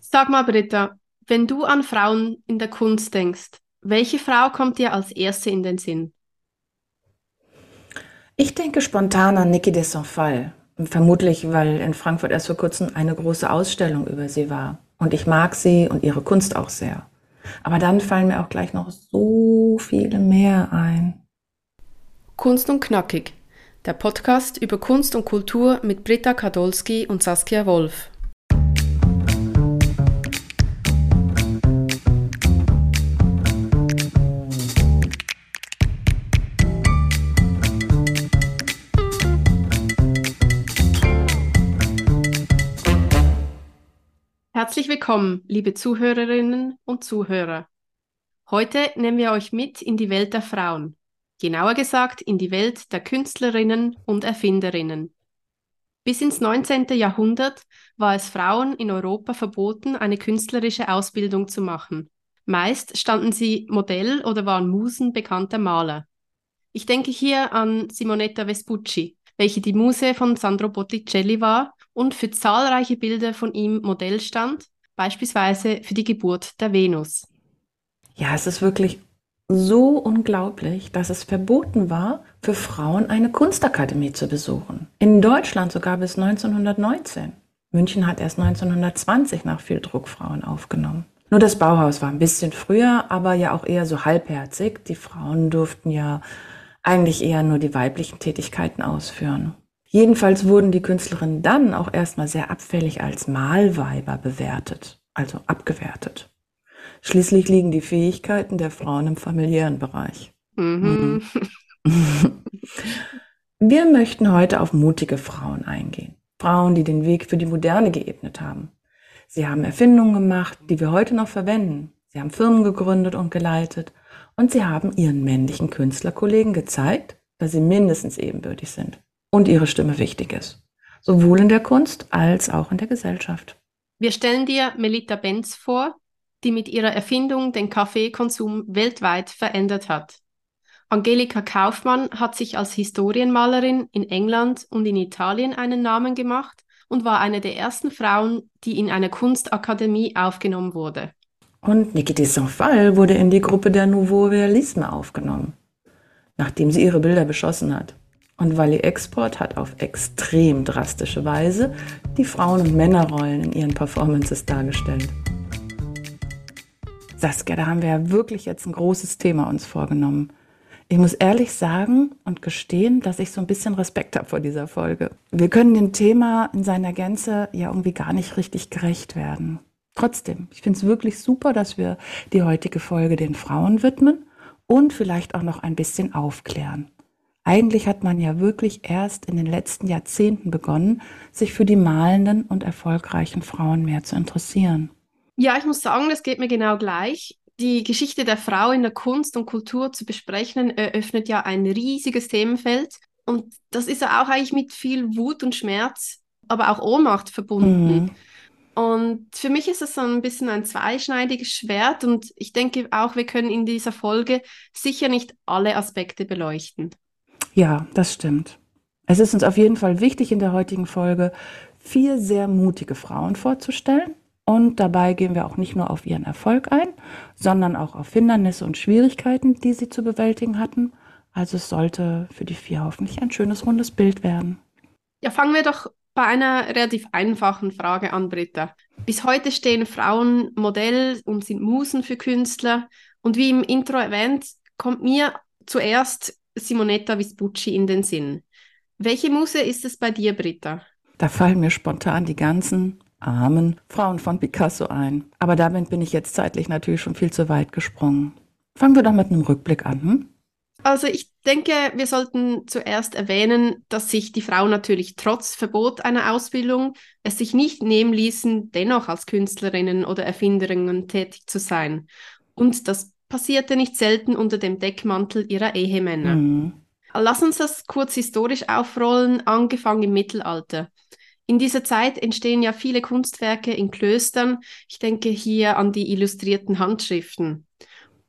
Sag mal, Britta, wenn du an Frauen in der Kunst denkst, welche Frau kommt dir als erste in den Sinn? Ich denke spontan an Niki de Saint-Phal. Vermutlich, weil in Frankfurt erst vor kurzem eine große Ausstellung über sie war. Und ich mag sie und ihre Kunst auch sehr. Aber dann fallen mir auch gleich noch so viele mehr ein. Kunst und Knackig. Der Podcast über Kunst und Kultur mit Britta Kadolski und Saskia Wolf. Herzlich willkommen, liebe Zuhörerinnen und Zuhörer. Heute nehmen wir euch mit in die Welt der Frauen, genauer gesagt in die Welt der Künstlerinnen und Erfinderinnen. Bis ins 19. Jahrhundert war es Frauen in Europa verboten, eine künstlerische Ausbildung zu machen. Meist standen sie Modell oder waren Musen bekannter Maler. Ich denke hier an Simonetta Vespucci, welche die Muse von Sandro Botticelli war und für zahlreiche Bilder von ihm Modell stand, beispielsweise für die Geburt der Venus. Ja, es ist wirklich so unglaublich, dass es verboten war, für Frauen eine Kunstakademie zu besuchen. In Deutschland sogar bis 1919. München hat erst 1920 nach viel Druck Frauen aufgenommen. Nur das Bauhaus war ein bisschen früher, aber ja auch eher so halbherzig. Die Frauen durften ja eigentlich eher nur die weiblichen Tätigkeiten ausführen. Jedenfalls wurden die Künstlerinnen dann auch erstmal sehr abfällig als Malweiber bewertet, also abgewertet. Schließlich liegen die Fähigkeiten der Frauen im familiären Bereich. Mhm. Wir möchten heute auf mutige Frauen eingehen. Frauen, die den Weg für die Moderne geebnet haben. Sie haben Erfindungen gemacht, die wir heute noch verwenden. Sie haben Firmen gegründet und geleitet und sie haben ihren männlichen Künstlerkollegen gezeigt, dass sie mindestens ebenbürtig sind und ihre Stimme wichtig ist. Sowohl in der Kunst als auch in der Gesellschaft. Wir stellen dir Melita Benz vor, die mit ihrer Erfindung den Kaffeekonsum weltweit verändert hat. Angelika Kaufmann hat sich als Historienmalerin in England und in Italien einen Namen gemacht und war eine der ersten Frauen, die in einer Kunstakademie aufgenommen wurde. Und Niki de Saint-Phal wurde in die Gruppe der Nouveau Realisme aufgenommen, nachdem sie ihre Bilder beschossen hat. Und Wally Export hat auf extrem drastische Weise die Frauen- und Männerrollen in ihren Performances dargestellt. Saskia, da haben wir ja wirklich jetzt ein großes Thema uns vorgenommen. Ich muss ehrlich sagen und gestehen, dass ich so ein bisschen Respekt habe vor dieser Folge. Wir können dem Thema in seiner Gänze ja irgendwie gar nicht richtig gerecht werden. Trotzdem, ich finde es wirklich super, dass wir die heutige Folge den Frauen widmen und vielleicht auch noch ein bisschen aufklären. Eigentlich hat man ja wirklich erst in den letzten Jahrzehnten begonnen, sich für die malenden und erfolgreichen Frauen mehr zu interessieren. Ja, ich muss sagen, das geht mir genau gleich. Die Geschichte der Frau in der Kunst und Kultur zu besprechen, eröffnet ja ein riesiges Themenfeld. Und das ist ja auch eigentlich mit viel Wut und Schmerz, aber auch Ohnmacht verbunden. Mhm. Und für mich ist es so ein bisschen ein zweischneidiges Schwert und ich denke auch, wir können in dieser Folge sicher nicht alle Aspekte beleuchten. Ja, das stimmt. Es ist uns auf jeden Fall wichtig in der heutigen Folge, vier sehr mutige Frauen vorzustellen. Und dabei gehen wir auch nicht nur auf ihren Erfolg ein, sondern auch auf Hindernisse und Schwierigkeiten, die sie zu bewältigen hatten. Also es sollte für die vier hoffentlich ein schönes rundes Bild werden. Ja, fangen wir doch bei einer relativ einfachen Frage an, Britta. Bis heute stehen Frauen Modell und sind Musen für Künstler. Und wie im Intro erwähnt, kommt mir zuerst Simonetta Vespucci in den Sinn. Welche Muse ist es bei dir, Britta? Da fallen mir spontan die ganzen armen Frauen von Picasso ein. Aber damit bin ich jetzt zeitlich natürlich schon viel zu weit gesprungen. Fangen wir doch mit einem Rückblick an. Hm? Also ich denke, wir sollten zuerst erwähnen, dass sich die Frauen natürlich trotz Verbot einer Ausbildung es sich nicht nehmen ließen, dennoch als Künstlerinnen oder Erfinderinnen tätig zu sein. Und das passierte nicht selten unter dem Deckmantel ihrer Ehemänner. Mhm. Lass uns das kurz historisch aufrollen, angefangen im Mittelalter. In dieser Zeit entstehen ja viele Kunstwerke in Klöstern. Ich denke hier an die illustrierten Handschriften.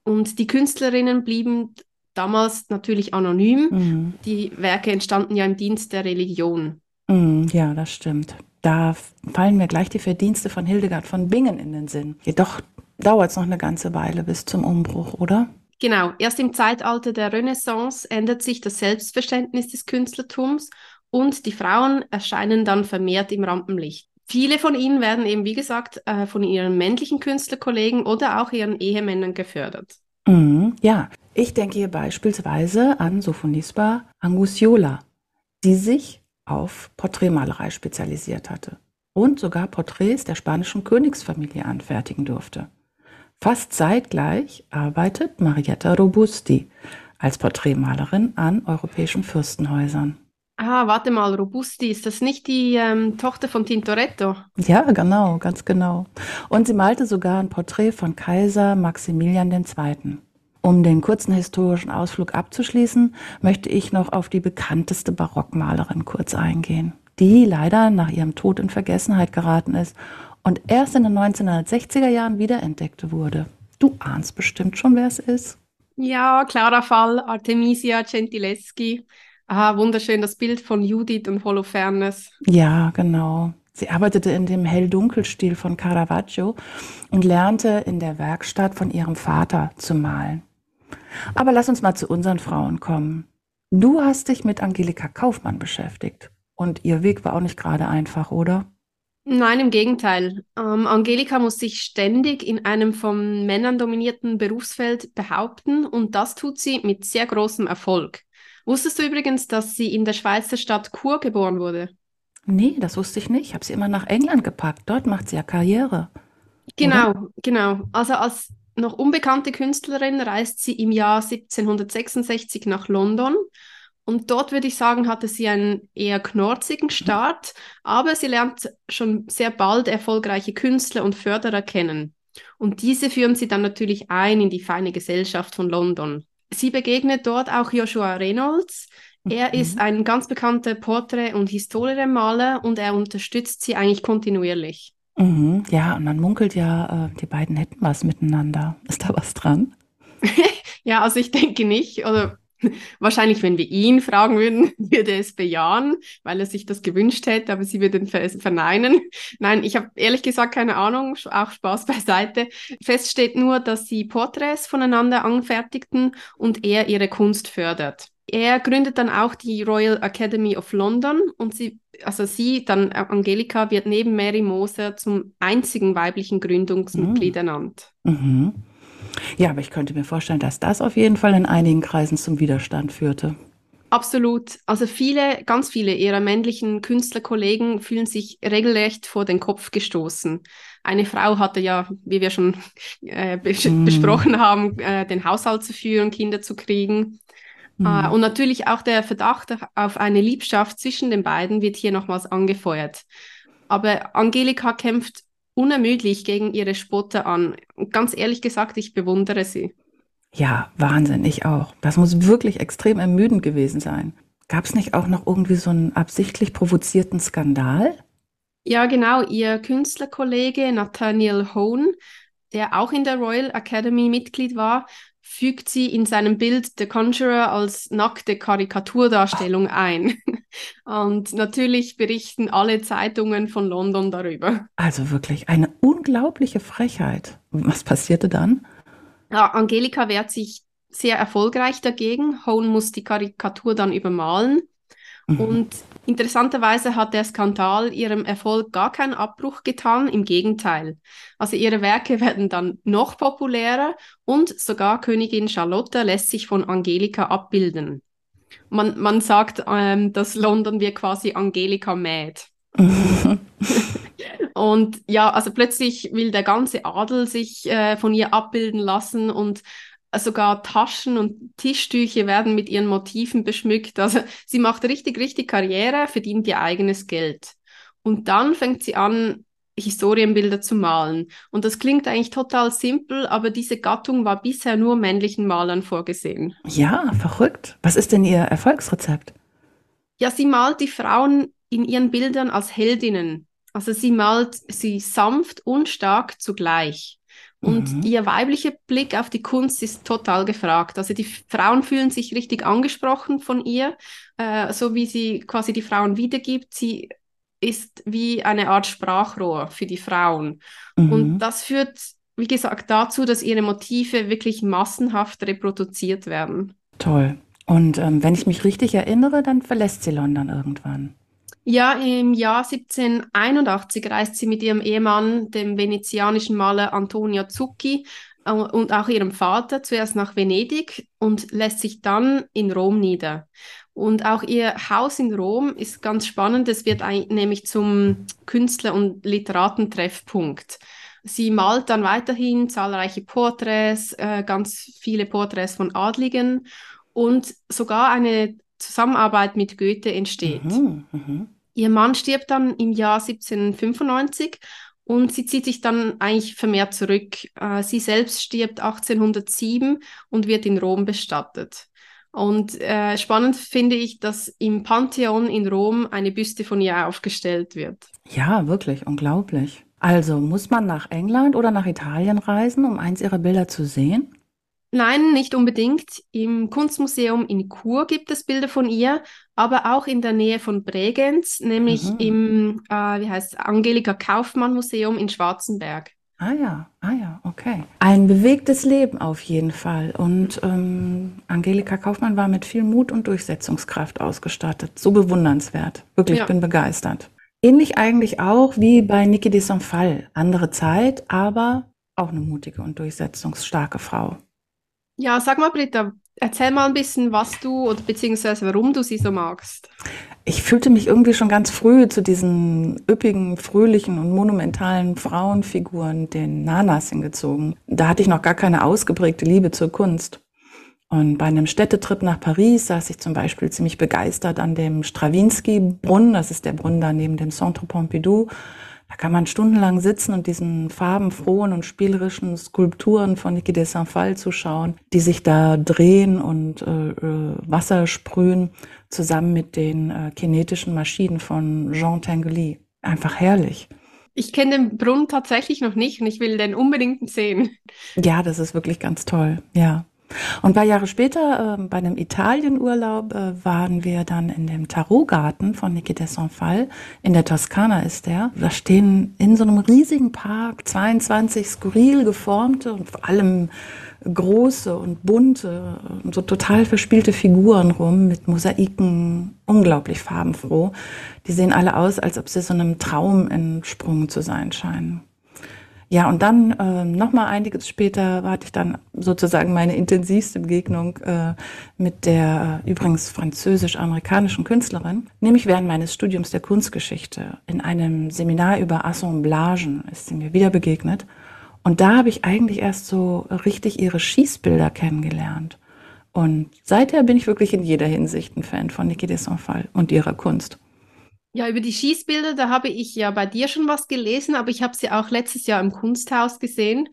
Und die Künstlerinnen blieben damals natürlich anonym. Mhm. Die Werke entstanden ja im Dienst der Religion. Mhm, ja, das stimmt. Da fallen mir gleich die Verdienste von Hildegard von Bingen in den Sinn. Jedoch dauert es noch eine ganze Weile bis zum Umbruch, oder? Genau, erst im Zeitalter der Renaissance ändert sich das Selbstverständnis des Künstlertums und die Frauen erscheinen dann vermehrt im Rampenlicht. Viele von ihnen werden eben, wie gesagt, äh, von ihren männlichen Künstlerkollegen oder auch ihren Ehemännern gefördert. Mhm, ja, ich denke hier beispielsweise an Sophonisba Angusiola, die sich auf Porträtmalerei spezialisiert hatte und sogar Porträts der spanischen Königsfamilie anfertigen durfte. Fast zeitgleich arbeitet Marietta Robusti als Porträtmalerin an europäischen Fürstenhäusern. Ah, warte mal, Robusti, ist das nicht die ähm, Tochter von Tintoretto? Ja, genau, ganz genau. Und sie malte sogar ein Porträt von Kaiser Maximilian II. Um den kurzen historischen Ausflug abzuschließen, möchte ich noch auf die bekannteste Barockmalerin kurz eingehen, die leider nach ihrem Tod in Vergessenheit geraten ist und erst in den 1960er Jahren wiederentdeckt wurde. Du ahnst bestimmt schon, wer es ist. Ja, klarer Fall, Artemisia Gentileschi. Ah, wunderschön, das Bild von Judith und Holofernes. Ja, genau. Sie arbeitete in dem Hell-Dunkel-Stil von Caravaggio und lernte in der Werkstatt von ihrem Vater zu malen. Aber lass uns mal zu unseren Frauen kommen. Du hast dich mit Angelika Kaufmann beschäftigt. Und ihr Weg war auch nicht gerade einfach, oder? Nein, im Gegenteil. Ähm, Angelika muss sich ständig in einem von Männern dominierten Berufsfeld behaupten und das tut sie mit sehr großem Erfolg. Wusstest du übrigens, dass sie in der Schweizer Stadt Chur geboren wurde? Nee, das wusste ich nicht. Ich habe sie immer nach England gepackt. Dort macht sie ja Karriere. Genau, oder? genau. Also als noch unbekannte Künstlerin reist sie im Jahr 1766 nach London. Und dort würde ich sagen, hatte sie einen eher knorzigen Start, aber sie lernt schon sehr bald erfolgreiche Künstler und Förderer kennen. Und diese führen sie dann natürlich ein in die feine Gesellschaft von London. Sie begegnet dort auch Joshua Reynolds. Er mhm. ist ein ganz bekannter Porträt- und Historienmaler und er unterstützt sie eigentlich kontinuierlich. Mhm, ja, und man munkelt ja, äh, die beiden hätten was miteinander. Ist da was dran? ja, also ich denke nicht. Oder wahrscheinlich, wenn wir ihn fragen würden, würde er es bejahen, weil er sich das gewünscht hätte, aber sie würden es verneinen. Nein, ich habe ehrlich gesagt keine Ahnung, auch Spaß beiseite. Fest steht nur, dass sie Porträts voneinander anfertigten und er ihre Kunst fördert. Er gründet dann auch die Royal Academy of London und sie, also sie, dann Angelika, wird neben Mary Moser zum einzigen weiblichen Gründungsmitglied mhm. ernannt. Mhm. Ja, aber ich könnte mir vorstellen, dass das auf jeden Fall in einigen Kreisen zum Widerstand führte. Absolut. Also viele, ganz viele ihrer männlichen Künstlerkollegen fühlen sich regelrecht vor den Kopf gestoßen. Eine Frau hatte ja, wie wir schon äh, bes mm. besprochen haben, äh, den Haushalt zu führen, Kinder zu kriegen. Mhm. Uh, und natürlich auch der Verdacht auf eine Liebschaft zwischen den beiden wird hier nochmals angefeuert. Aber Angelika kämpft unermüdlich gegen ihre Spotter an. Und ganz ehrlich gesagt, ich bewundere sie. Ja, Wahnsinn, ich auch. Das muss wirklich extrem ermüdend gewesen sein. Gab es nicht auch noch irgendwie so einen absichtlich provozierten Skandal? Ja, genau. Ihr Künstlerkollege Nathaniel Hone, der auch in der Royal Academy Mitglied war, fügt sie in seinem Bild The Conjurer als nackte Karikaturdarstellung ein. Und natürlich berichten alle Zeitungen von London darüber. Also wirklich eine unglaubliche Frechheit. Was passierte dann? Ja, Angelika wehrt sich sehr erfolgreich dagegen. Hone muss die Karikatur dann übermalen. Mhm. Und interessanterweise hat der Skandal ihrem Erfolg gar keinen Abbruch getan, im Gegenteil. Also ihre Werke werden dann noch populärer und sogar Königin Charlotte lässt sich von Angelika abbilden. Man, man sagt, ähm, dass London wir quasi Angelika mäht. und ja, also plötzlich will der ganze Adel sich äh, von ihr abbilden lassen und sogar Taschen und Tischtücher werden mit ihren Motiven beschmückt. Also sie macht richtig, richtig Karriere, verdient ihr eigenes Geld. Und dann fängt sie an, Historienbilder zu malen. Und das klingt eigentlich total simpel, aber diese Gattung war bisher nur männlichen Malern vorgesehen. Ja, verrückt. Was ist denn ihr Erfolgsrezept? Ja, sie malt die Frauen in ihren Bildern als Heldinnen. Also sie malt sie sanft und stark zugleich. Und mhm. ihr weiblicher Blick auf die Kunst ist total gefragt. Also die Frauen fühlen sich richtig angesprochen von ihr, äh, so wie sie quasi die Frauen wiedergibt. Sie ist wie eine Art Sprachrohr für die Frauen. Mhm. Und das führt, wie gesagt, dazu, dass ihre Motive wirklich massenhaft reproduziert werden. Toll. Und ähm, wenn ich mich richtig erinnere, dann verlässt sie London irgendwann. Ja, im Jahr 1781 reist sie mit ihrem Ehemann, dem venezianischen Maler Antonio Zucchi, äh, und auch ihrem Vater zuerst nach Venedig und lässt sich dann in Rom nieder. Und auch ihr Haus in Rom ist ganz spannend. Es wird nämlich zum Künstler- und Literatentreffpunkt. Sie malt dann weiterhin zahlreiche Porträts, äh, ganz viele Porträts von Adligen und sogar eine Zusammenarbeit mit Goethe entsteht. Mhm, mh. Ihr Mann stirbt dann im Jahr 1795 und sie zieht sich dann eigentlich vermehrt zurück. Äh, sie selbst stirbt 1807 und wird in Rom bestattet. Und äh, spannend finde ich, dass im Pantheon in Rom eine Büste von ihr aufgestellt wird. Ja, wirklich unglaublich. Also muss man nach England oder nach Italien reisen, um eins ihrer Bilder zu sehen? Nein, nicht unbedingt. Im Kunstmuseum in Chur gibt es Bilder von ihr, aber auch in der Nähe von Bregenz, nämlich mhm. im, äh, wie heißt Angelika Kaufmann Museum in Schwarzenberg. Ah ja, ah ja, okay. Ein bewegtes Leben auf jeden Fall. Und ähm, Angelika Kaufmann war mit viel Mut und Durchsetzungskraft ausgestattet. So bewundernswert. Wirklich, ja. bin begeistert. Ähnlich eigentlich auch wie bei Niki de Sonfall. Andere Zeit, aber auch eine mutige und durchsetzungsstarke Frau. Ja, sag mal, Britta, erzähl mal ein bisschen, was du oder beziehungsweise warum du sie so magst. Ich fühlte mich irgendwie schon ganz früh zu diesen üppigen, fröhlichen und monumentalen Frauenfiguren, den Nanas, hingezogen. Da hatte ich noch gar keine ausgeprägte Liebe zur Kunst. Und bei einem Städtetrip nach Paris saß ich zum Beispiel ziemlich begeistert an dem Stravinsky-Brunnen, das ist der Brunnen da neben dem Centre Pompidou, da kann man stundenlang sitzen und diesen farbenfrohen und spielerischen Skulpturen von Niki de Saint-Phal zuschauen, die sich da drehen und äh, äh, Wasser sprühen, zusammen mit den äh, kinetischen Maschinen von Jean Tinguely. Einfach herrlich. Ich kenne den Brunnen tatsächlich noch nicht und ich will den unbedingt sehen. Ja, das ist wirklich ganz toll. Ja. Und ein paar Jahre später, äh, bei einem Italienurlaub, äh, waren wir dann in dem Tarotgarten von Niki de Saint-Phal. In der Toskana ist der. Da stehen in so einem riesigen Park 22 skurril geformte und vor allem große und bunte und so total verspielte Figuren rum mit Mosaiken, unglaublich farbenfroh. Die sehen alle aus, als ob sie so einem Traum entsprungen zu sein scheinen. Ja, und dann äh, nochmal einiges später hatte ich dann sozusagen meine intensivste Begegnung äh, mit der äh, übrigens französisch-amerikanischen Künstlerin, nämlich während meines Studiums der Kunstgeschichte. In einem Seminar über Assemblagen ist sie mir wieder begegnet. Und da habe ich eigentlich erst so richtig ihre Schießbilder kennengelernt. Und seither bin ich wirklich in jeder Hinsicht ein Fan von Niki de Saint-Phal und ihrer Kunst. Ja, über die Schießbilder, da habe ich ja bei dir schon was gelesen, aber ich habe sie auch letztes Jahr im Kunsthaus gesehen.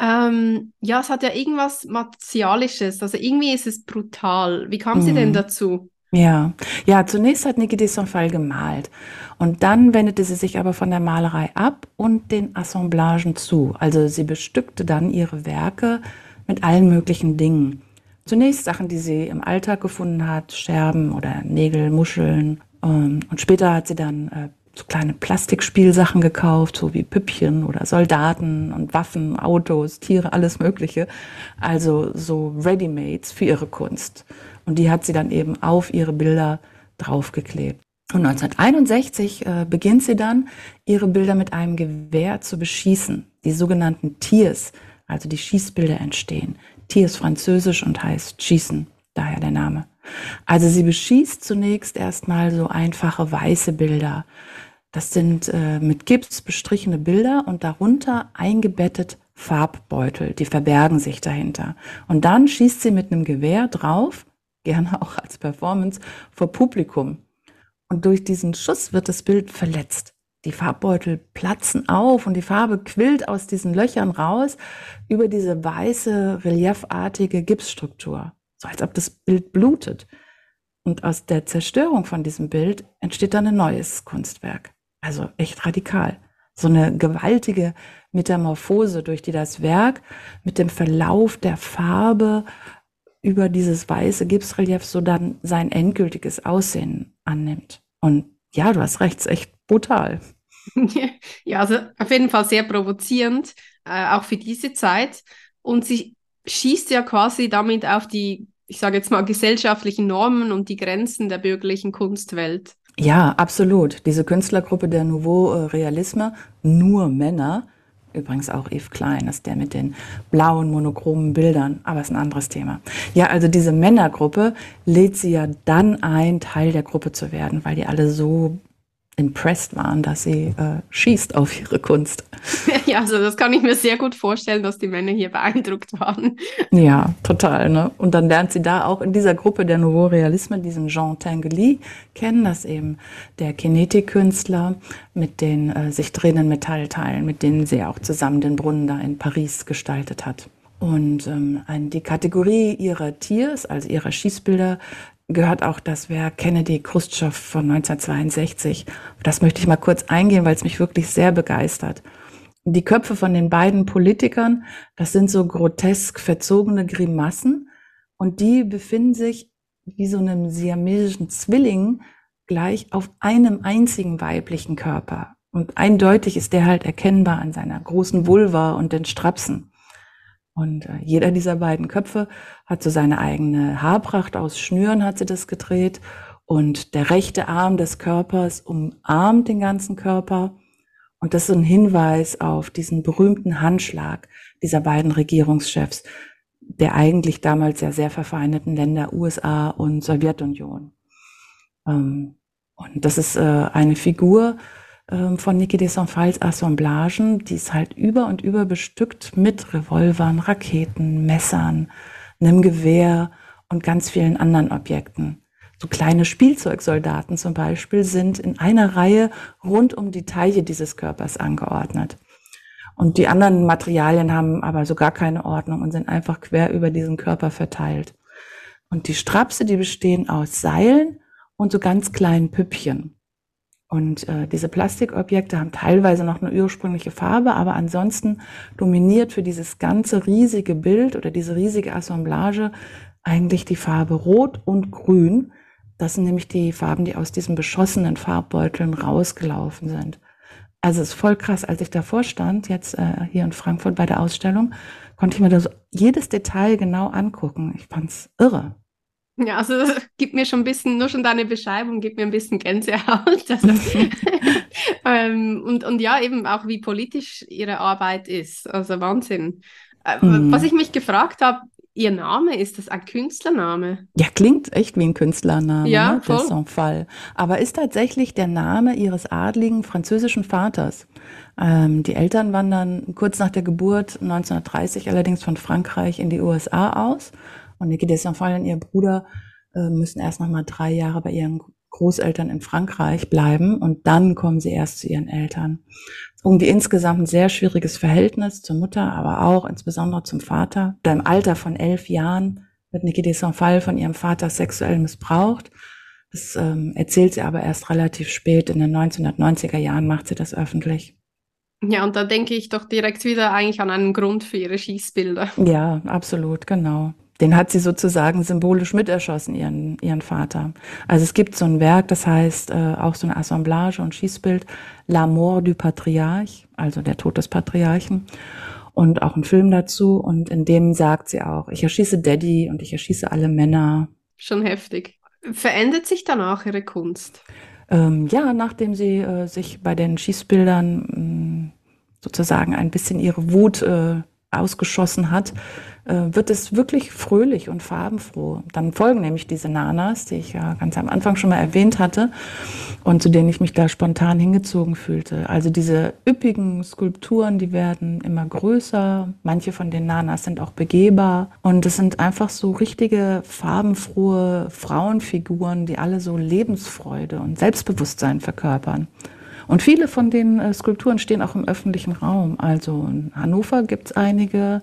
Ähm, ja, es hat ja irgendwas Martialisches, also irgendwie ist es brutal. Wie kam sie denn mhm. dazu? Ja, ja, zunächst hat Niki de Saint-Phal gemalt und dann wendete sie sich aber von der Malerei ab und den Assemblagen zu. Also sie bestückte dann ihre Werke mit allen möglichen Dingen. Zunächst Sachen, die sie im Alltag gefunden hat, Scherben oder Nägel, Muscheln, und später hat sie dann äh, so kleine Plastikspielsachen gekauft, so wie Püppchen oder Soldaten und Waffen, Autos, Tiere, alles Mögliche. Also so Readymates für ihre Kunst. Und die hat sie dann eben auf ihre Bilder draufgeklebt. Und 1961 äh, beginnt sie dann, ihre Bilder mit einem Gewehr zu beschießen. Die sogenannten Tiers, also die Schießbilder entstehen. Tiers französisch und heißt schießen, daher der Name. Also sie beschießt zunächst erstmal so einfache weiße Bilder. Das sind äh, mit Gips bestrichene Bilder und darunter eingebettet Farbbeutel, die verbergen sich dahinter. Und dann schießt sie mit einem Gewehr drauf, gerne auch als Performance, vor Publikum. Und durch diesen Schuss wird das Bild verletzt. Die Farbbeutel platzen auf und die Farbe quillt aus diesen Löchern raus über diese weiße, reliefartige Gipsstruktur so als ob das Bild blutet. Und aus der Zerstörung von diesem Bild entsteht dann ein neues Kunstwerk. Also echt radikal. So eine gewaltige Metamorphose, durch die das Werk mit dem Verlauf der Farbe über dieses weiße Gipsrelief so dann sein endgültiges Aussehen annimmt. Und Ja, du hast recht, ist echt brutal. ja, also auf jeden Fall sehr provozierend, äh, auch für diese Zeit. Und sie schießt ja quasi damit auf die, ich sage jetzt mal, gesellschaftlichen Normen und die Grenzen der bürgerlichen Kunstwelt. Ja, absolut. Diese Künstlergruppe der Nouveau Realisme, nur Männer, übrigens auch Yves Klein, ist der mit den blauen monochromen Bildern, aber ist ein anderes Thema. Ja, also diese Männergruppe lädt sie ja dann ein, Teil der Gruppe zu werden, weil die alle so impressed waren, dass sie äh, schießt auf ihre Kunst. Ja, also das kann ich mir sehr gut vorstellen, dass die Männer hier beeindruckt waren. Ja, total. Ne? Und dann lernt sie da auch in dieser Gruppe der Nouveau Realisme diesen Jean Tinguely kennen, das eben der Kinetikkünstler mit den äh, sich drehenden Metallteilen, mit denen sie auch zusammen den Brunnen da in Paris gestaltet hat. Und ähm, die Kategorie ihrer Tiers, also ihrer Schießbilder, gehört auch das Werk Kennedy Khrushchev von 1962. Das möchte ich mal kurz eingehen, weil es mich wirklich sehr begeistert. Die Köpfe von den beiden Politikern, das sind so grotesk verzogene Grimassen und die befinden sich wie so einem siamesischen Zwilling gleich auf einem einzigen weiblichen Körper. Und eindeutig ist der halt erkennbar an seiner großen Vulva und den Strapsen. Und äh, jeder dieser beiden Köpfe hat so seine eigene Haarpracht aus Schnüren hat sie das gedreht. Und der rechte Arm des Körpers umarmt den ganzen Körper. Und das ist ein Hinweis auf diesen berühmten Handschlag dieser beiden Regierungschefs der eigentlich damals ja sehr verfeindeten Länder USA und Sowjetunion. Ähm, und das ist äh, eine Figur, ähm, von Niki de Saint-Phal's Assemblagen, die ist halt über und über bestückt mit Revolvern, Raketen, Messern, einem Gewehr und ganz vielen anderen Objekten. So kleine Spielzeugsoldaten zum Beispiel sind in einer Reihe rund um die Taille dieses Körpers angeordnet. Und die anderen Materialien haben aber so gar keine Ordnung und sind einfach quer über diesen Körper verteilt. Und die Strapse, die bestehen aus Seilen und so ganz kleinen Püppchen. Und äh, diese Plastikobjekte haben teilweise noch eine ursprüngliche Farbe, aber ansonsten dominiert für dieses ganze riesige Bild oder diese riesige Assemblage eigentlich die Farbe Rot und Grün. Das sind nämlich die Farben, die aus diesen beschossenen Farbbeuteln rausgelaufen sind. Also es ist voll krass, als ich davor stand, jetzt äh, hier in Frankfurt bei der Ausstellung, konnte ich mir da so jedes Detail genau angucken. Ich fand's irre. Ja, also das gibt mir schon ein bisschen, nur schon deine Beschreibung gibt mir ein bisschen Gänsehaut. Also, ähm, und, und ja, eben auch wie politisch ihre Arbeit ist. Also Wahnsinn. Äh, mhm. Was ich mich gefragt habe, ihr Name, ist das ein Künstlername? Ja, klingt echt wie ein Künstlername, ja, ne? voll. Fall. Aber ist tatsächlich der Name ihres adligen französischen Vaters. Ähm, die Eltern wandern kurz nach der Geburt 1930 allerdings von Frankreich in die USA aus und Niki de Saint-Fall und ihr Bruder äh, müssen erst noch mal drei Jahre bei ihren Großeltern in Frankreich bleiben und dann kommen sie erst zu ihren Eltern. Irgendwie insgesamt ein sehr schwieriges Verhältnis zur Mutter, aber auch insbesondere zum Vater. Da im Alter von elf Jahren wird Niki de Saint-Fall von ihrem Vater sexuell missbraucht. Das ähm, erzählt sie aber erst relativ spät. In den 1990er Jahren macht sie das öffentlich. Ja, und da denke ich doch direkt wieder eigentlich an einen Grund für ihre Schießbilder. Ja, absolut, genau. Den hat sie sozusagen symbolisch miterschossen, ihren, ihren Vater. Also es gibt so ein Werk, das heißt äh, auch so eine Assemblage und Schießbild, La mort du Patriarch, also der Tod des Patriarchen. Und auch ein Film dazu. Und in dem sagt sie auch, ich erschieße Daddy und ich erschieße alle Männer. Schon heftig. Verändert sich danach ihre Kunst? Ähm, ja, nachdem sie äh, sich bei den Schießbildern mh, mm, sozusagen ein bisschen ihre Wut äh, ausgeschossen hat, äh, wird es wirklich fröhlich und farbenfroh. Dann folgen nämlich diese Nanas, die ich ja ganz am Anfang schon mal erwähnt hatte und zu denen ich mich da spontan hingezogen fühlte. Also diese üppigen Skulpturen, die werden immer größer. Manche von den Nanas sind auch begehbar und es sind einfach so richtige farbenfrohe Frauenfiguren, die alle so Lebensfreude und Selbstbewusstsein verkörpern. Und viele von den äh, Skulpturen stehen auch im öffentlichen Raum. Also in Hannover gibt es einige,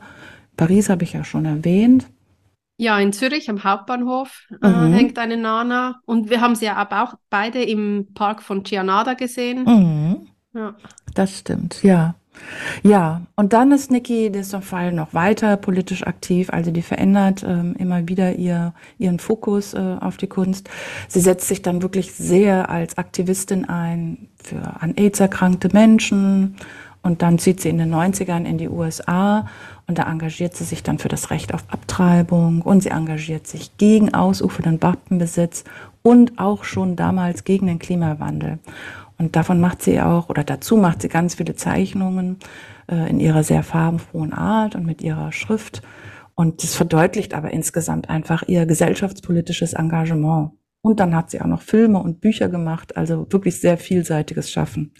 Paris habe ich ja schon erwähnt. Ja, in Zürich am Hauptbahnhof äh, mhm. hängt eine Nana. Und wir haben sie ja aber auch beide im Park von Gianada gesehen. Mhm. Ja. Das stimmt, ja. Ja, und dann ist Niki Fall noch weiter politisch aktiv, also die verändert ähm, immer wieder ihr, ihren Fokus äh, auf die Kunst. Sie setzt sich dann wirklich sehr als Aktivistin ein für an AIDS erkrankte Menschen. Und dann zieht sie in den 90ern in die USA und da engagiert sie sich dann für das Recht auf Abtreibung. Und sie engagiert sich gegen ausufernden Wappenbesitz und auch schon damals gegen den Klimawandel. Und davon macht sie auch, oder dazu macht sie ganz viele Zeichnungen äh, in ihrer sehr farbenfrohen Art und mit ihrer Schrift. Und das verdeutlicht aber insgesamt einfach ihr gesellschaftspolitisches Engagement. Und dann hat sie auch noch Filme und Bücher gemacht, also wirklich sehr vielseitiges Schaffen.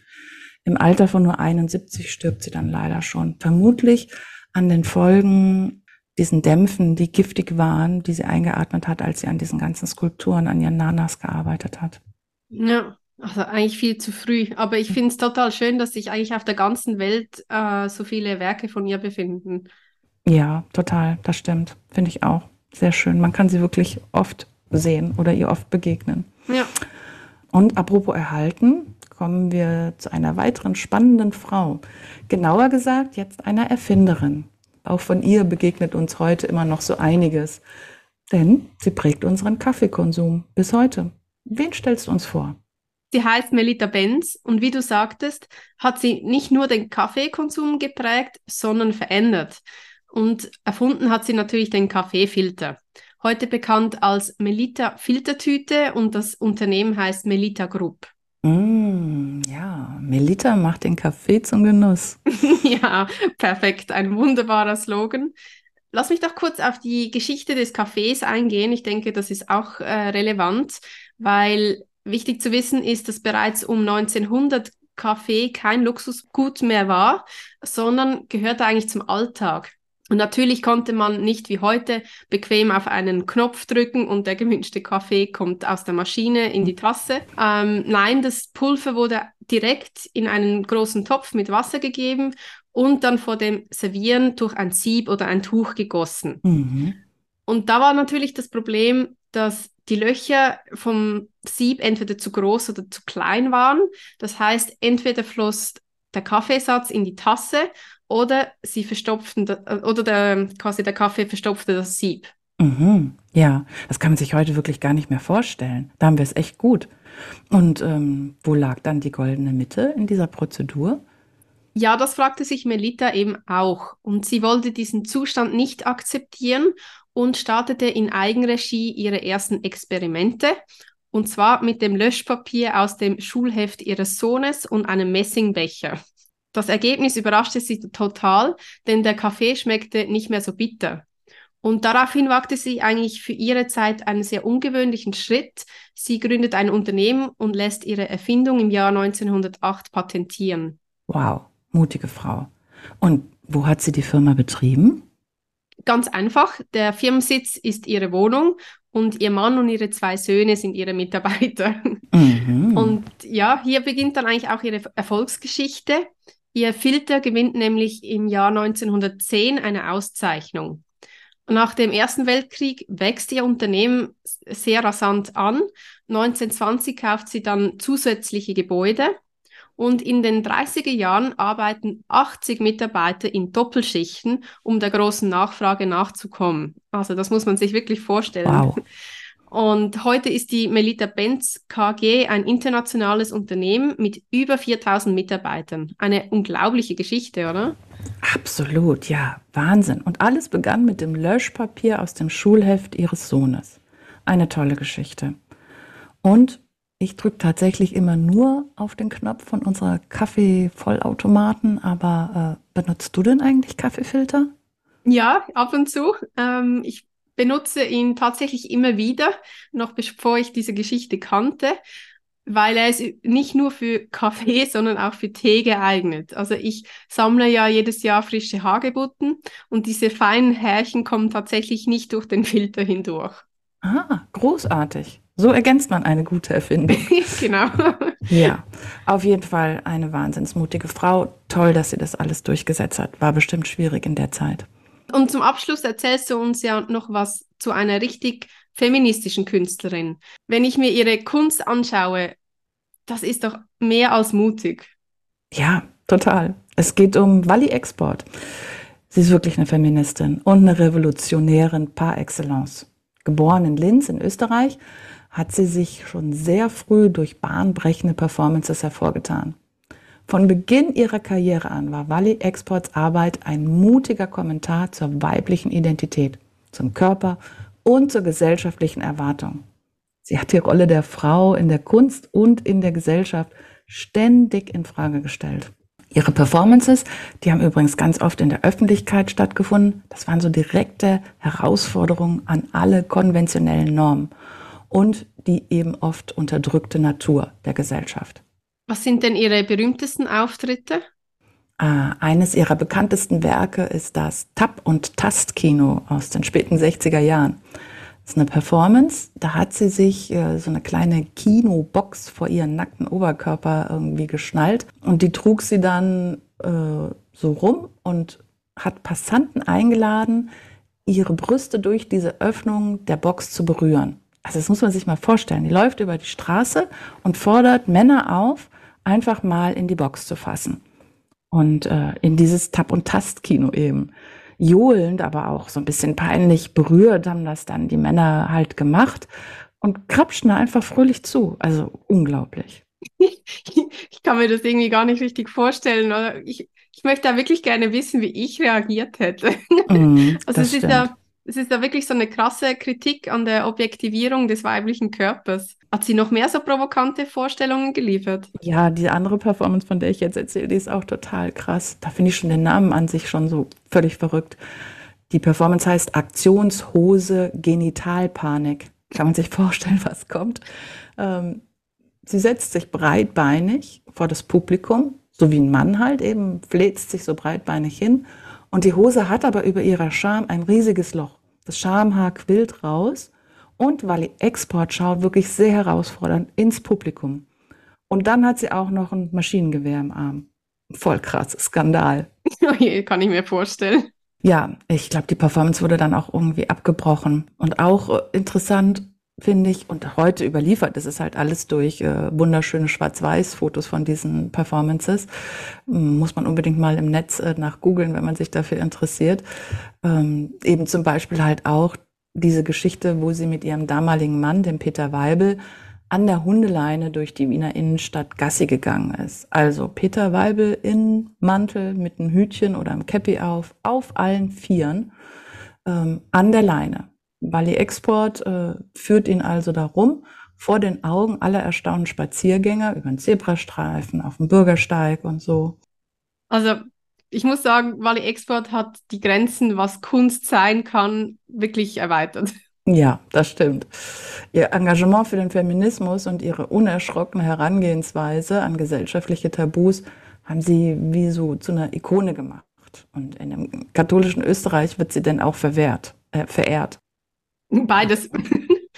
Im Alter von nur 71 stirbt sie dann leider schon. Vermutlich an den Folgen diesen Dämpfen, die giftig waren, die sie eingeatmet hat, als sie an diesen ganzen Skulpturen, an ihren Nanas gearbeitet hat. Ja, also eigentlich viel zu früh. Aber ich finde es total schön, dass sich eigentlich auf der ganzen Welt äh, so viele Werke von ihr befinden. Ja, total, das stimmt. Finde ich auch. Sehr schön. Man kann sie wirklich oft sehen oder ihr oft begegnen. Ja. Und apropos erhalten, kommen wir zu einer weiteren spannenden Frau. Genauer gesagt, jetzt einer Erfinderin. Auch von ihr begegnet uns heute immer noch so einiges. Denn sie prägt unseren Kaffeekonsum bis heute. Wen stellst du uns vor? Sie heißt Melita Benz und wie du sagtest, hat sie nicht nur den Kaffeekonsum geprägt, sondern verändert. Und erfunden hat sie natürlich den Kaffeefilter. Heute bekannt als Melita Filtertüte und das Unternehmen heißt Melita Group. Mm, ja, Melita macht den Kaffee zum Genuss. ja, perfekt. Ein wunderbarer Slogan. Lass mich doch kurz auf die Geschichte des Kaffees eingehen. Ich denke, das ist auch äh, relevant, weil Wichtig zu wissen ist, dass bereits um 1900 Kaffee kein Luxusgut mehr war, sondern gehörte eigentlich zum Alltag. Und natürlich konnte man nicht wie heute bequem auf einen Knopf drücken und der gewünschte Kaffee kommt aus der Maschine in die Tasse. Ähm, nein, das Pulver wurde direkt in einen großen Topf mit Wasser gegeben und dann vor dem Servieren durch ein Sieb oder ein Tuch gegossen. Mhm. Und da war natürlich das Problem, dass die Löcher vom Sieb entweder zu groß oder zu klein waren. Das heißt, entweder floss der Kaffeesatz in die Tasse oder sie verstopften oder der, quasi der Kaffee verstopfte das Sieb. Mhm. Ja, das kann man sich heute wirklich gar nicht mehr vorstellen. Da haben wir es echt gut. Und ähm, wo lag dann die goldene Mitte in dieser Prozedur? Ja, das fragte sich Melita eben auch. Und sie wollte diesen Zustand nicht akzeptieren und startete in Eigenregie ihre ersten Experimente. Und zwar mit dem Löschpapier aus dem Schulheft ihres Sohnes und einem Messingbecher. Das Ergebnis überraschte sie total, denn der Kaffee schmeckte nicht mehr so bitter. Und daraufhin wagte sie eigentlich für ihre Zeit einen sehr ungewöhnlichen Schritt. Sie gründet ein Unternehmen und lässt ihre Erfindung im Jahr 1908 patentieren. Wow, mutige Frau. Und wo hat sie die Firma betrieben? Ganz einfach, der Firmensitz ist ihre Wohnung und ihr Mann und ihre zwei Söhne sind ihre Mitarbeiter. Mhm. Und ja, hier beginnt dann eigentlich auch ihre Erfolgsgeschichte. Ihr Filter gewinnt nämlich im Jahr 1910 eine Auszeichnung. Nach dem Ersten Weltkrieg wächst ihr Unternehmen sehr rasant an. 1920 kauft sie dann zusätzliche Gebäude und in den 30er Jahren arbeiten 80 Mitarbeiter in Doppelschichten, um der großen Nachfrage nachzukommen. Also das muss man sich wirklich vorstellen. Wow. Und heute ist die Melita Benz KG ein internationales Unternehmen mit über 4000 Mitarbeitern. Eine unglaubliche Geschichte, oder? Absolut, ja, Wahnsinn. Und alles begann mit dem Löschpapier aus dem Schulheft ihres Sohnes. Eine tolle Geschichte. Und ich drücke tatsächlich immer nur auf den Knopf von unserer Kaffeevollautomaten, aber äh, benutzt du denn eigentlich Kaffeefilter? Ja, ab und zu. Ähm, ich benutze ihn tatsächlich immer wieder, noch bevor ich diese Geschichte kannte, weil er ist nicht nur für Kaffee, sondern auch für Tee geeignet. Also ich sammle ja jedes Jahr frische Hagebutten und diese feinen Härchen kommen tatsächlich nicht durch den Filter hindurch. Ah, großartig. So ergänzt man eine gute Erfindung. genau. Ja, auf jeden Fall eine wahnsinnsmutige Frau. Toll, dass sie das alles durchgesetzt hat. War bestimmt schwierig in der Zeit. Und zum Abschluss erzählst du uns ja noch was zu einer richtig feministischen Künstlerin. Wenn ich mir ihre Kunst anschaue, das ist doch mehr als mutig. Ja, total. Es geht um Wally Export. Sie ist wirklich eine Feministin und eine Revolutionärin par excellence. Geboren in Linz in Österreich, hat sie sich schon sehr früh durch bahnbrechende Performances hervorgetan. Von Beginn ihrer Karriere an war Wally Exports Arbeit ein mutiger Kommentar zur weiblichen Identität, zum Körper und zur gesellschaftlichen Erwartung. Sie hat die Rolle der Frau in der Kunst und in der Gesellschaft ständig in Frage gestellt. Ihre Performances, die haben übrigens ganz oft in der Öffentlichkeit stattgefunden. Das waren so direkte Herausforderungen an alle konventionellen Normen und die eben oft unterdrückte Natur der Gesellschaft. Was sind denn Ihre berühmtesten Auftritte? Äh, eines ihrer bekanntesten Werke ist das Tap- und Tastkino aus den späten 60er Jahren. Das ist eine Performance, da hat sie sich äh, so eine kleine Kinobox vor ihren nackten Oberkörper irgendwie geschnallt und die trug sie dann äh, so rum und hat Passanten eingeladen, ihre Brüste durch diese Öffnung der Box zu berühren. Also das muss man sich mal vorstellen. Die läuft über die Straße und fordert Männer auf, einfach mal in die Box zu fassen. Und äh, in dieses Tap- und Tastkino eben johlend, aber auch so ein bisschen peinlich berührt haben das dann die Männer halt gemacht und krapschen da einfach fröhlich zu. Also unglaublich. ich kann mir das irgendwie gar nicht richtig vorstellen. Oder? Ich, ich möchte da wirklich gerne wissen, wie ich reagiert hätte. Mm, also es ist ja es ist ja wirklich so eine krasse Kritik an der Objektivierung des weiblichen Körpers. Hat sie noch mehr so provokante Vorstellungen geliefert? Ja, die andere Performance, von der ich jetzt erzähle, die ist auch total krass. Da finde ich schon den Namen an sich schon so völlig verrückt. Die Performance heißt Aktionshose Genitalpanik. Kann man sich vorstellen, was kommt. Ähm, sie setzt sich breitbeinig vor das Publikum, so wie ein Mann halt eben, fläzt sich so breitbeinig hin. Und die Hose hat aber über ihrer Scham ein riesiges Loch. Das Schamhaar quillt raus und Wally Export schaut wirklich sehr herausfordernd ins Publikum. Und dann hat sie auch noch ein Maschinengewehr im Arm. Voll krass, Skandal. Kann ich mir vorstellen. Ja, ich glaube, die Performance wurde dann auch irgendwie abgebrochen. Und auch äh, interessant finde ich, und heute überliefert, das ist halt alles durch äh, wunderschöne Schwarz-Weiß-Fotos von diesen Performances. Muss man unbedingt mal im Netz äh, nach googeln, wenn man sich dafür interessiert. Ähm, eben zum Beispiel halt auch diese Geschichte, wo sie mit ihrem damaligen Mann, dem Peter Weibel, an der Hundeleine durch die Wiener Innenstadt Gassi gegangen ist. Also Peter Weibel in Mantel mit einem Hütchen oder einem Käppi auf, auf allen Vieren, ähm, an der Leine. Bali Export äh, führt ihn also darum, vor den Augen aller erstaunten Spaziergänger über den Zebrastreifen, auf dem Bürgersteig und so. Also ich muss sagen, Wally Export hat die Grenzen, was Kunst sein kann, wirklich erweitert. Ja, das stimmt. Ihr Engagement für den Feminismus und ihre unerschrockene Herangehensweise an gesellschaftliche Tabus haben sie wie so zu einer Ikone gemacht. Und in dem katholischen Österreich wird sie denn auch verwehrt, äh, verehrt. Beides.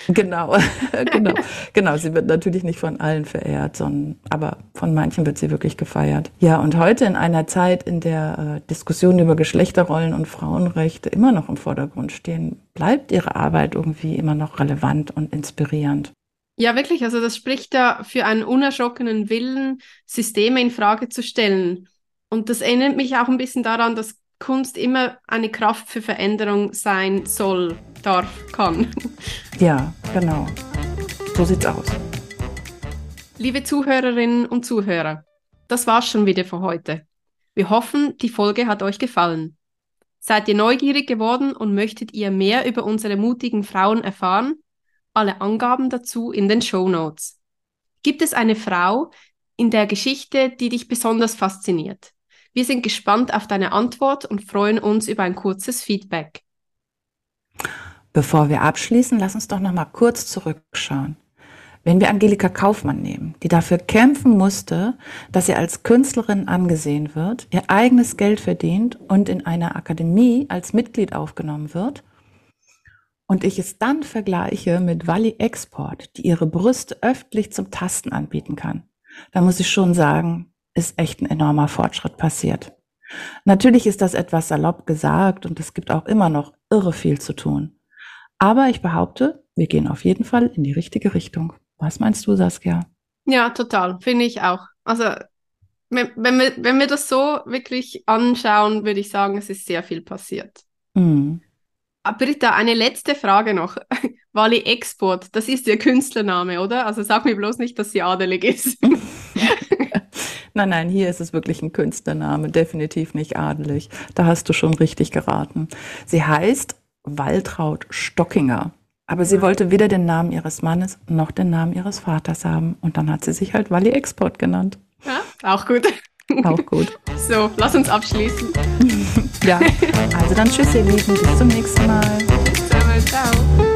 Genau, genau, genau. Sie wird natürlich nicht von allen verehrt, sondern, aber von manchen wird sie wirklich gefeiert. Ja, und heute in einer Zeit, in der äh, Diskussionen über Geschlechterrollen und Frauenrechte immer noch im Vordergrund stehen, bleibt ihre Arbeit irgendwie immer noch relevant und inspirierend. Ja, wirklich. Also das spricht ja für einen unerschrockenen Willen, Systeme in Frage zu stellen. Und das erinnert mich auch ein bisschen daran, dass Kunst immer eine Kraft für Veränderung sein soll, darf, kann. Ja, genau. So sieht's aus. Liebe Zuhörerinnen und Zuhörer, das war's schon wieder für heute. Wir hoffen, die Folge hat euch gefallen. Seid ihr neugierig geworden und möchtet ihr mehr über unsere mutigen Frauen erfahren? Alle Angaben dazu in den Show Notes. Gibt es eine Frau in der Geschichte, die dich besonders fasziniert? Wir sind gespannt auf deine Antwort und freuen uns über ein kurzes Feedback. Bevor wir abschließen, lass uns doch noch mal kurz zurückschauen. Wenn wir Angelika Kaufmann nehmen, die dafür kämpfen musste, dass sie als Künstlerin angesehen wird, ihr eigenes Geld verdient und in einer Akademie als Mitglied aufgenommen wird, und ich es dann vergleiche mit Wally Export, die ihre Brüste öffentlich zum Tasten anbieten kann, dann muss ich schon sagen, ist echt ein enormer Fortschritt passiert. Natürlich ist das etwas salopp gesagt und es gibt auch immer noch irre viel zu tun. Aber ich behaupte, wir gehen auf jeden Fall in die richtige Richtung. Was meinst du, Saskia? Ja, total. Finde ich auch. Also wenn, wenn, wir, wenn wir das so wirklich anschauen, würde ich sagen, es ist sehr viel passiert. Mhm. Ah, Britta, eine letzte Frage noch. Wally Export, das ist ihr Künstlername, oder? Also sag mir bloß nicht, dass sie adelig ist. Nein, nein, hier ist es wirklich ein Künstlername, definitiv nicht adelig. Da hast du schon richtig geraten. Sie heißt Waltraud Stockinger. Aber sie wollte weder den Namen ihres Mannes noch den Namen ihres Vaters haben. Und dann hat sie sich halt Wally Export genannt. Ja, auch gut. Auch gut. So, lass uns abschließen. ja, also dann tschüss ihr Lieben, bis zum nächsten Mal. Ciao.